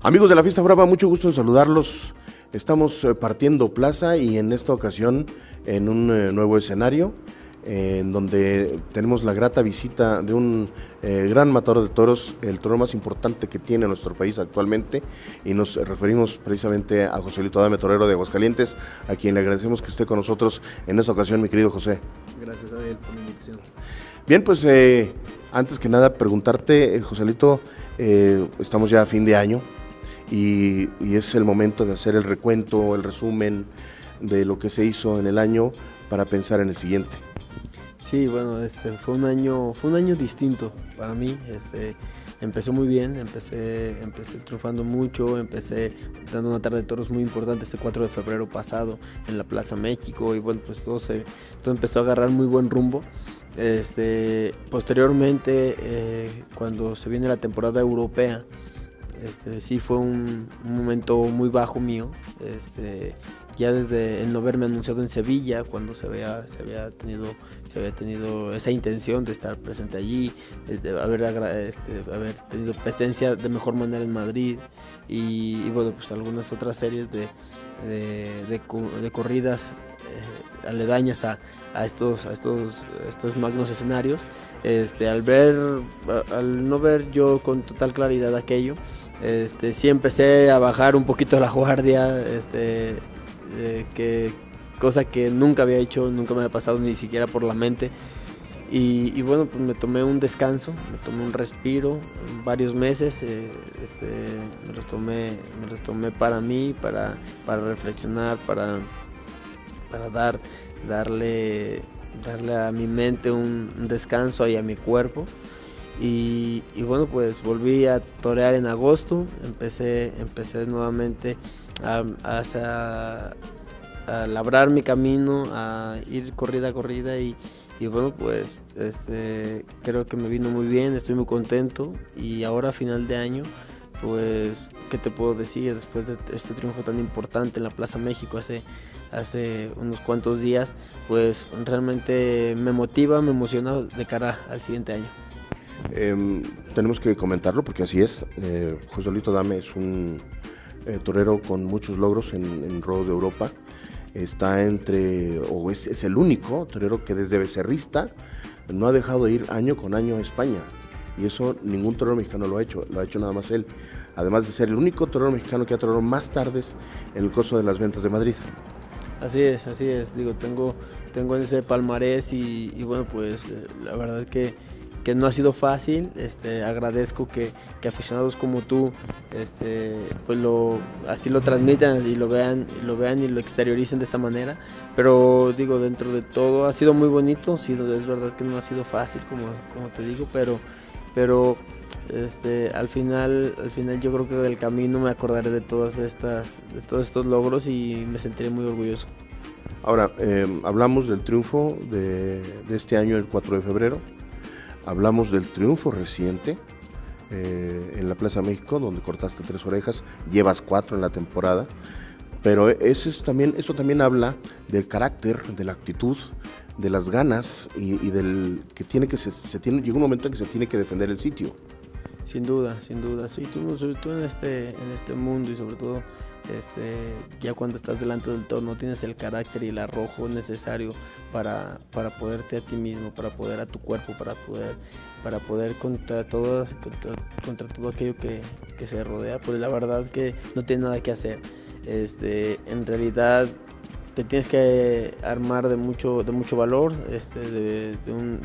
Amigos de la Fiesta Brava, mucho gusto en saludarlos. Estamos eh, partiendo plaza y en esta ocasión en un eh, nuevo escenario en donde tenemos la grata visita de un eh, gran matador de toros, el toro más importante que tiene nuestro país actualmente, y nos referimos precisamente a Joselito Dame, torero de Aguascalientes, a quien le agradecemos que esté con nosotros en esta ocasión, mi querido José. Gracias, Daniel, por la invitación. Bien, pues antes que nada preguntarte, Joselito, estamos ya a fin de año, y, es el momento de hacer el recuento, el resumen de lo que se hizo en el año para pensar en el siguiente. Sí, bueno, este fue un año, fue un año distinto para mí. Este, empezó muy bien, empecé, empecé triunfando mucho, empecé dando una tarde de toros muy importante este 4 de febrero pasado en la Plaza México y bueno, pues todo, se, todo empezó a agarrar muy buen rumbo. Este, posteriormente, eh, cuando se viene la temporada europea, este, sí fue un, momento muy bajo mío. Este, ya desde el no verme anunciado en Sevilla, cuando se había, se había, tenido, se había tenido esa intención de estar presente allí, de haber, este, haber tenido presencia de mejor manera en Madrid y, bueno, pues algunas otras series de, corridas eh, aledañas a, estos, estos, estos magnos escenarios. Este, al ver, al no ver yo con total claridad aquello, este, sí empecé a bajar un poquito la guardia, este, eh, que, cosa que nunca había hecho, nunca me había pasado ni siquiera por la mente. Y, bueno, pues me tomé un descanso, me tomé un respiro, varios meses, eh, este, me, los tomé, me los para mí, para, para reflexionar, para, para dar, darle, darle a mi mente un descanso y a mi cuerpo. Y, bueno, pues volví a torear en agosto, empecé, empecé nuevamente a, a, labrar mi camino, a ir corrida a corrida y, bueno, pues este, creo que me vino muy bien, estoy muy contento y ahora final de año, pues, ¿qué te puedo decir? Después de este triunfo tan importante en la Plaza México hace, hace unos cuantos días, pues realmente me motiva, me emociona de cara al siguiente año. Em, tenemos que comentarlo porque así es. Eh, José Lito Dame es un eh, torero con muchos logros en, en de Europa. Está entre, o es, el único torero que desde becerrista no ha dejado de ir año con año a España. Y eso ningún torero mexicano lo ha hecho, lo ha hecho nada más él. Además de ser el único torero mexicano que ha torero más tardes en el curso de las ventas de Madrid. Así es, así es. Digo, tengo, tengo ese palmarés y, y bueno, pues eh, la verdad que que no ha sido fácil. Este, agradezco que, aficionados como tú este, pues lo, así lo transmitan y lo vean, y lo vean y lo exterioricen de esta manera. Pero digo, dentro de todo ha sido muy bonito, sido, es verdad que no ha sido fácil como, como te digo, pero, pero este, al final, al final yo creo que del camino me acordaré de todas estas, de todos estos logros y me sentiré muy orgulloso. Ahora, eh, hablamos del triunfo de, de, este año, el 4 de febrero. Hablamos del triunfo reciente eh, en la Plaza México, donde cortaste tres orejas, llevas cuatro en la temporada, pero eso también, eso también habla del carácter, de la actitud, de las ganas y, del que tiene que se, tiene, llega un momento en que se tiene que defender el sitio. Sin duda, sin duda, sí, tú, tú en este, en este mundo y sobre todo este, ya cuando estás delante del toro no tienes el carácter y el arrojo necesario para, para poderte a ti mismo, para poder a tu cuerpo, para poder, para poder contra todo, contra, todo aquello que, se rodea, pues la verdad que no tiene nada que hacer. Este, en realidad te tienes que armar de mucho, de mucho valor, este, de,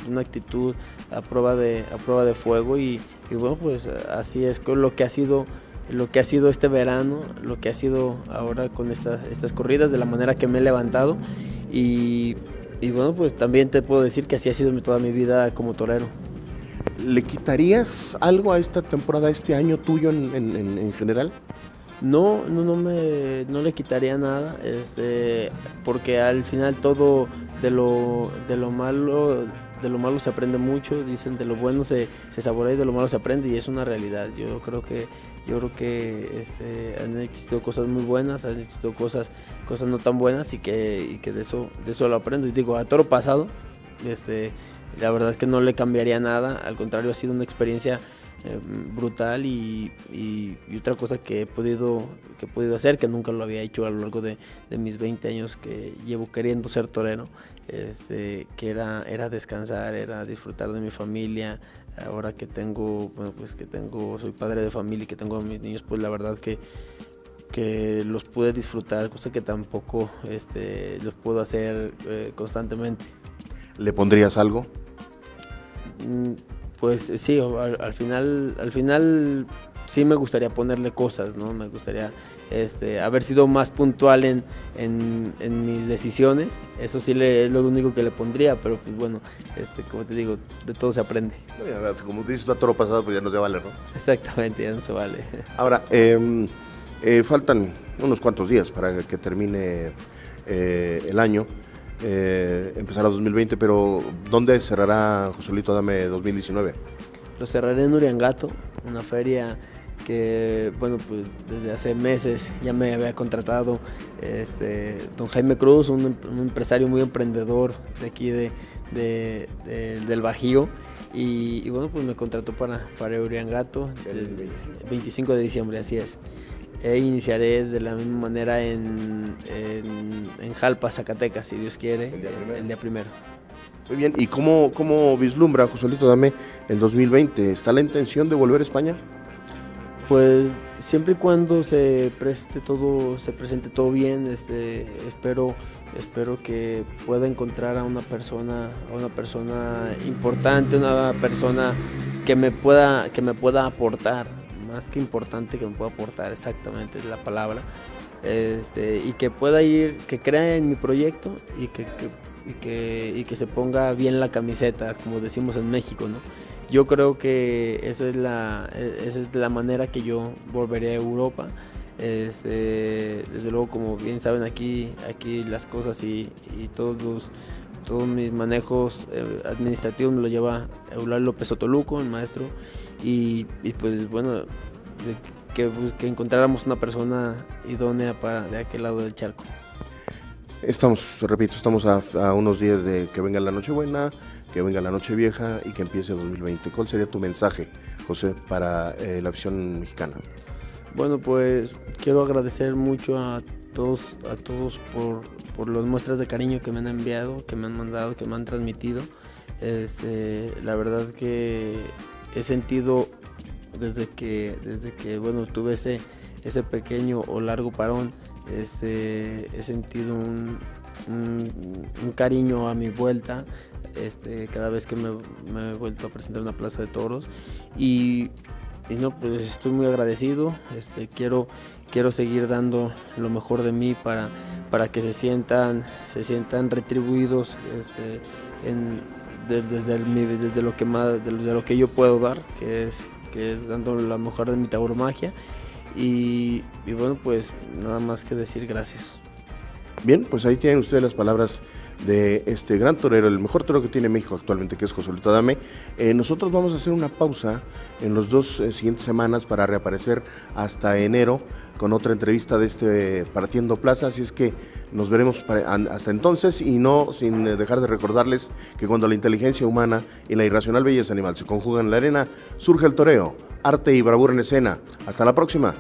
una actitud a prueba de, a prueba de fuego y, y bueno pues así es lo que ha sido lo que ha sido este verano, lo que ha sido ahora con estas, estas corridas, de la manera que me he levantado. Y, bueno, pues también te puedo decir que así ha sido toda mi vida como torero. ¿Le quitarías algo a esta temporada, este año tuyo en, general? No, no, no, me, no le quitaría nada, este, porque al final todo de lo, de lo malo de lo malo se aprende mucho, dicen de lo bueno se, se saborea y de lo malo se aprende y es una realidad. Yo creo que yo creo que este, han existido cosas muy buenas, han existido cosas, cosas no tan buenas y que, que de eso, de eso lo aprendo. Y digo, a toro pasado, este, la verdad es que no le cambiaría nada, al contrario ha sido una experiencia eh, brutal y, otra cosa que he podido que he podido hacer que nunca lo había hecho a lo largo de, mis 20 años que llevo queriendo ser torero este, que era era descansar era disfrutar de mi familia. Ahora que tengo pues que tengo soy padre de familia y que tengo a mis niños pues la verdad que que los pude disfrutar cosa que tampoco este, los puedo hacer eh, constantemente. Le pondrías algo mm, pues sí, al, final, al final sí me gustaría ponerle cosas, ¿no? Me gustaría este, haber sido más puntual en, en, mis decisiones. Eso sí le, es lo único que le pondría, pero pues bueno, este, como te digo, de todo se aprende. Como dices, está todo pasado, pues ya no se vale, ¿no? Exactamente, ya no se vale. Ahora, em, eh, faltan unos cuantos días para que termine eh, el año eh, empezará 2020, pero ¿dónde cerrará Joselito Dame 2019? Lo cerraré en Uriangato, una feria que, bueno, pues desde hace meses ya me había contratado este, don Jaime Cruz, un, empresario muy emprendedor de aquí de, del Bajío. Y, bueno, pues me contrató para, para Uriangato el 25 de diciembre, así es e iniciaré de la misma manera en, en, Jalpa, Zacatecas, si Dios quiere, el día primero. Muy bien, ¿y cómo, cómo vislumbra, Joselito Dame, el 2020? ¿Está la intención de volver a España? Pues siempre y cuando se preste todo, se presente todo bien, este, espero, espero que pueda encontrar a una persona, a una persona importante, una persona que me pueda, que me pueda aportar, más que importante que me pueda aportar exactamente es la palabra este, y que pueda ir que crea en mi proyecto y que, y que, y que se ponga bien la camiseta como decimos en México no yo creo que esa es la esa es la manera que yo volveré a Europa este, desde luego como bien saben aquí aquí las cosas y, y todos todos mis manejos eh, administrativos me lo lleva Eulalio López Otoluco, el maestro, y, pues bueno, que, que, encontráramos una persona idónea para de aquel lado del charco. Estamos, repito, estamos a, unos días de que venga la Nochebuena, que venga la Nochevieja y que empiece 2020. ¿Cuál sería tu mensaje, José, para eh, la afición mexicana? Bueno, pues quiero agradecer mucho a todos, a todos por, por las muestras de cariño que me han enviado, que me han mandado, que me han transmitido. Este, la verdad que he sentido desde que, desde que bueno, tuve ese, pequeño o largo parón, este, he sentido un, cariño a mi vuelta este, cada vez que me, me, he vuelto a presentar en una plaza de toros. Y, y, no, pues estoy muy agradecido, este, quiero, quiero seguir dando lo mejor de mí para, para que se sientan, se sientan retribuidos este, en, desde, desde, lo que más, desde lo que yo puedo dar, que es, que es dando la mejor de mi tauromagia. Y, y bueno, pues nada más que decir gracias. Bien, pues ahí tienen ustedes las palabras de este gran torero, el mejor torero que tiene México actualmente, que es José Luis Adame. Eh, nosotros vamos a hacer una pausa en las dos eh, siguientes semanas para reaparecer hasta enero con otra entrevista de este Partiendo Plaza, así es que nos veremos hasta entonces y no sin eh, dejar de recordarles que cuando la inteligencia humana y la irracional belleza animal se conjugan en la arena, surge el toreo, arte y bravura en escena. Hasta la próxima.